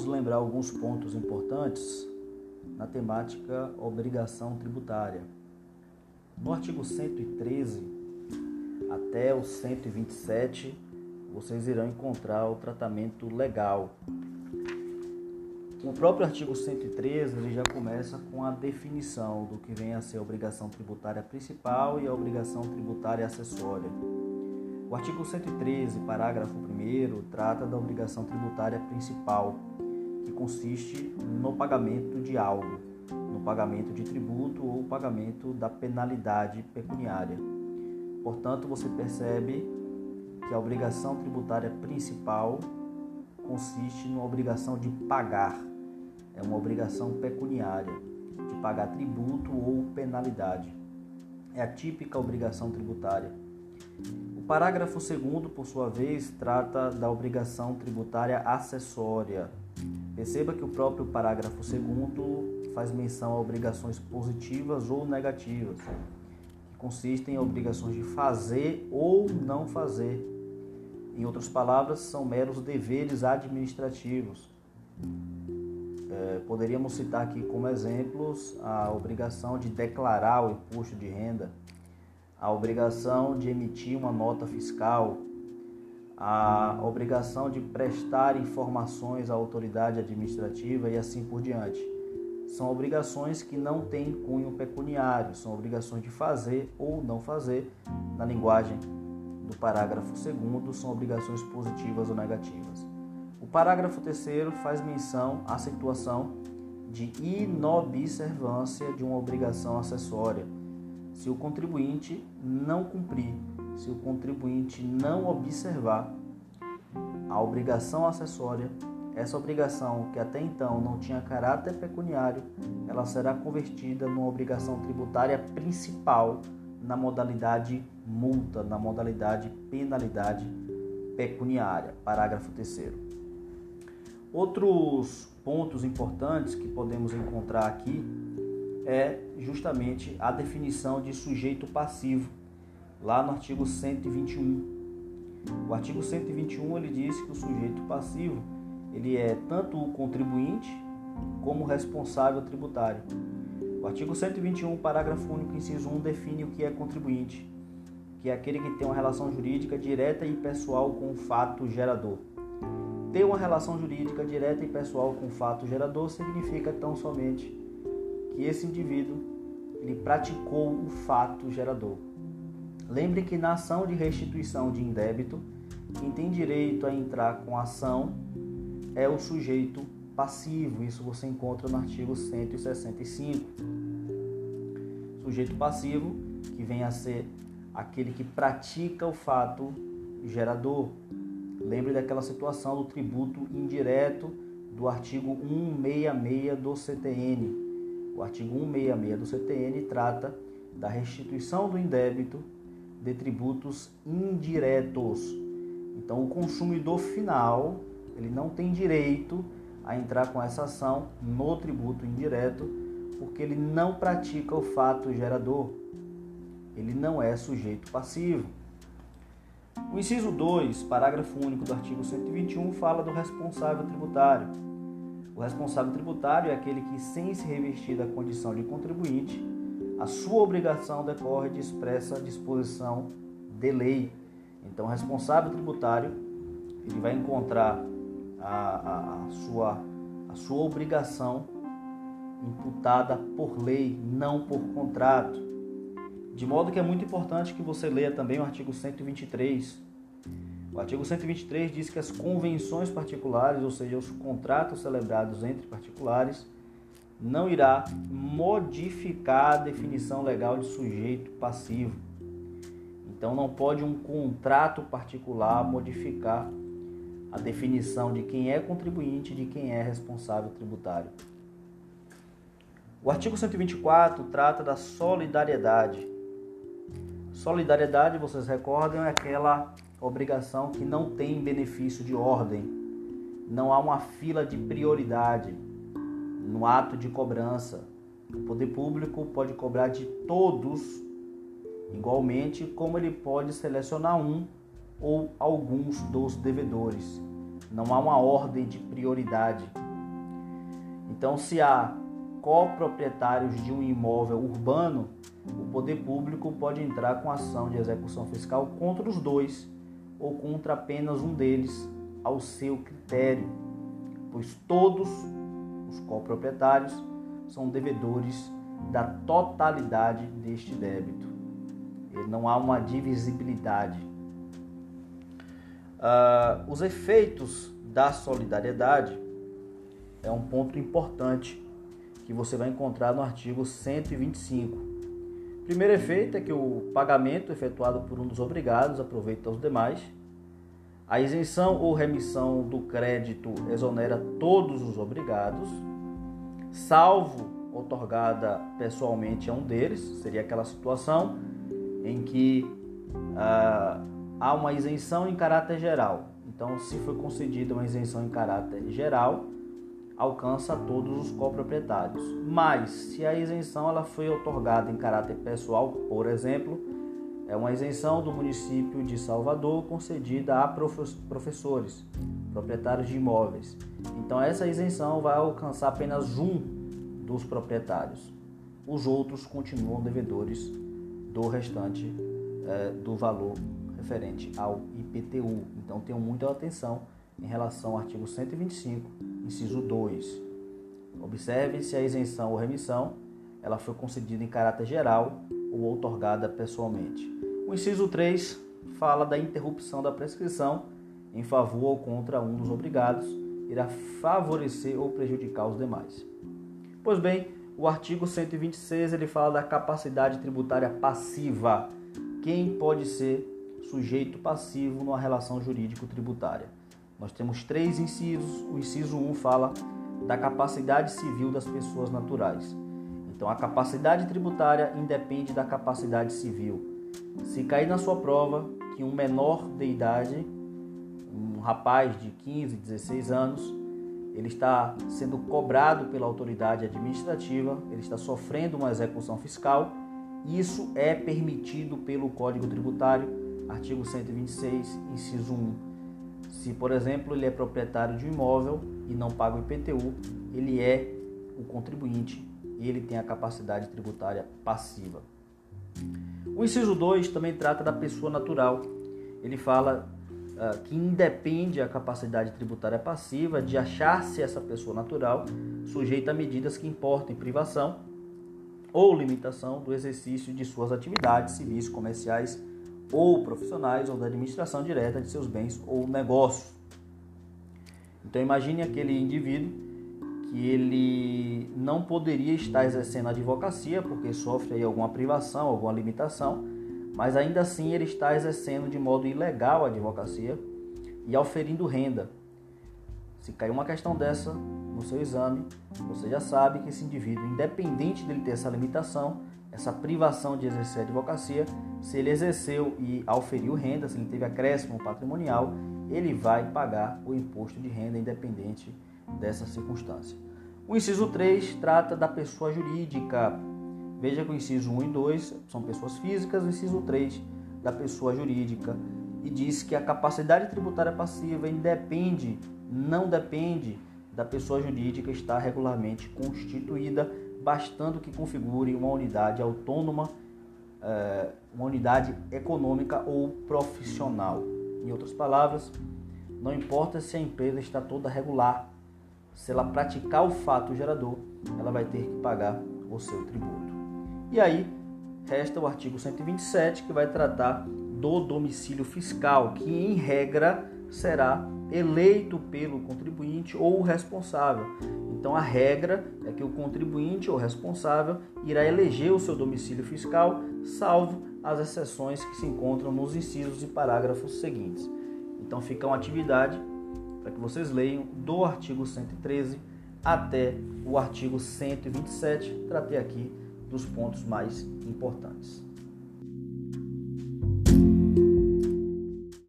vamos lembrar alguns pontos importantes na temática obrigação tributária. No artigo 113 até o 127, vocês irão encontrar o tratamento legal. O próprio artigo 113 ele já começa com a definição do que vem a ser a obrigação tributária principal e a obrigação tributária acessória. O artigo 113, parágrafo 1, trata da obrigação tributária principal, que consiste no pagamento de algo, no pagamento de tributo ou pagamento da penalidade pecuniária. Portanto, você percebe que a obrigação tributária principal consiste numa obrigação de pagar, é uma obrigação pecuniária, de pagar tributo ou penalidade. É a típica obrigação tributária parágrafo 2, por sua vez, trata da obrigação tributária acessória. Perceba que o próprio parágrafo 2 faz menção a obrigações positivas ou negativas, que consistem em obrigações de fazer ou não fazer. Em outras palavras, são meros deveres administrativos. É, poderíamos citar aqui como exemplos a obrigação de declarar o imposto de renda, a obrigação de emitir uma nota fiscal, a obrigação de prestar informações à autoridade administrativa e assim por diante. São obrigações que não têm cunho pecuniário, são obrigações de fazer ou não fazer. Na linguagem do parágrafo 2, são obrigações positivas ou negativas. O parágrafo 3 faz menção à situação de inobservância de uma obrigação acessória se o contribuinte não cumprir, se o contribuinte não observar a obrigação acessória, essa obrigação que até então não tinha caráter pecuniário, ela será convertida numa obrigação tributária principal na modalidade multa, na modalidade penalidade pecuniária. Parágrafo 3 Outros pontos importantes que podemos encontrar aqui é justamente a definição de sujeito passivo, lá no artigo 121. O artigo 121 ele diz que o sujeito passivo ele é tanto o contribuinte como o responsável tributário. O artigo 121, parágrafo único, inciso 1, define o que é contribuinte, que é aquele que tem uma relação jurídica direta e pessoal com o fato gerador. Ter uma relação jurídica direta e pessoal com o fato gerador significa tão somente que esse indivíduo ele praticou o fato gerador. Lembre que na ação de restituição de indébito, quem tem direito a entrar com ação é o sujeito passivo. Isso você encontra no artigo 165. Sujeito passivo, que vem a ser aquele que pratica o fato gerador. Lembre daquela situação do tributo indireto do artigo 166 do CTN, o artigo 166 do CTN trata da restituição do indébito de tributos indiretos. Então, o consumidor final ele não tem direito a entrar com essa ação no tributo indireto, porque ele não pratica o fato gerador. Ele não é sujeito passivo. O inciso 2, parágrafo único do artigo 121, fala do responsável tributário. O responsável tributário é aquele que, sem se revestir da condição de contribuinte, a sua obrigação decorre de expressa disposição de lei. Então, o responsável tributário ele vai encontrar a, a, a, sua, a sua obrigação imputada por lei, não por contrato. De modo que é muito importante que você leia também o artigo 123 o artigo 123 diz que as convenções particulares, ou seja, os contratos celebrados entre particulares, não irá modificar a definição legal de sujeito passivo. Então não pode um contrato particular modificar a definição de quem é contribuinte e de quem é responsável tributário. O artigo 124 trata da solidariedade. Solidariedade, vocês recordam, é aquela obrigação que não tem benefício de ordem. Não há uma fila de prioridade no ato de cobrança. O poder público pode cobrar de todos igualmente, como ele pode selecionar um ou alguns dos devedores. Não há uma ordem de prioridade. Então, se há coproprietários de um imóvel urbano, o poder público pode entrar com ação de execução fiscal contra os dois ou contra apenas um deles, ao seu critério, pois todos os coproprietários são devedores da totalidade deste débito. Não há uma divisibilidade. Uh, os efeitos da solidariedade é um ponto importante que você vai encontrar no artigo 125. Primeiro efeito é que o pagamento efetuado por um dos obrigados aproveita os demais. A isenção ou remissão do crédito exonera todos os obrigados, salvo otorgada pessoalmente a um deles, seria aquela situação em que ah, há uma isenção em caráter geral. Então, se foi concedida uma isenção em caráter geral, alcança todos os coproprietários. Mas, se a isenção ela foi otorgada em caráter pessoal, por exemplo, é uma isenção do município de Salvador concedida a professores, proprietários de imóveis. Então, essa isenção vai alcançar apenas um dos proprietários. Os outros continuam devedores do restante é, do valor referente ao IPTU. Então tenham muita atenção em relação ao artigo 125, inciso 2. Observe se a isenção ou remissão ela foi concedida em caráter geral ou outorgada pessoalmente. O inciso 3 fala da interrupção da prescrição em favor ou contra um dos obrigados, irá favorecer ou prejudicar os demais. Pois bem, o artigo 126 ele fala da capacidade tributária passiva. Quem pode ser sujeito passivo numa relação jurídico-tributária? Nós temos três incisos. O inciso 1 fala da capacidade civil das pessoas naturais. Então, a capacidade tributária independe da capacidade civil. Se cair na sua prova que um menor de idade, um rapaz de 15, 16 anos, ele está sendo cobrado pela autoridade administrativa, ele está sofrendo uma execução fiscal. Isso é permitido pelo Código Tributário, artigo 126, inciso 1. Se, por exemplo, ele é proprietário de um imóvel e não paga o IPTU, ele é o contribuinte e ele tem a capacidade tributária passiva. O inciso 2 também trata da pessoa natural. Ele fala ah, que independe a capacidade tributária passiva de achar-se essa pessoa natural sujeita a medidas que importem privação ou limitação do exercício de suas atividades civis, comerciais ou profissionais ou da administração direta de seus bens ou negócios. Então imagine aquele indivíduo que ele não poderia estar exercendo a advocacia porque sofre aí alguma privação, alguma limitação, mas ainda assim ele está exercendo de modo ilegal a advocacia e auferindo renda. Se cair uma questão dessa no seu exame, você já sabe que esse indivíduo, independente dele ter essa limitação, essa privação de exercer a advocacia, se ele exerceu e auferiu renda, se ele teve acréscimo patrimonial, ele vai pagar o imposto de renda independente dessa circunstância. O inciso 3 trata da pessoa jurídica, Veja que o inciso 1 e 2 são pessoas físicas, o inciso 3 da pessoa jurídica. E diz que a capacidade tributária passiva independe, não depende da pessoa jurídica estar regularmente constituída, bastando que configure uma unidade autônoma, eh, uma unidade econômica ou profissional. Em outras palavras, não importa se a empresa está toda regular, se ela praticar o fato gerador, ela vai ter que pagar o seu tributo. E aí resta o artigo 127 que vai tratar do domicílio fiscal, que em regra será eleito pelo contribuinte ou o responsável. Então a regra é que o contribuinte ou responsável irá eleger o seu domicílio fiscal, salvo as exceções que se encontram nos incisos e parágrafos seguintes. Então fica uma atividade para que vocês leiam do artigo 113 até o artigo 127. Tratei aqui dos pontos mais importantes.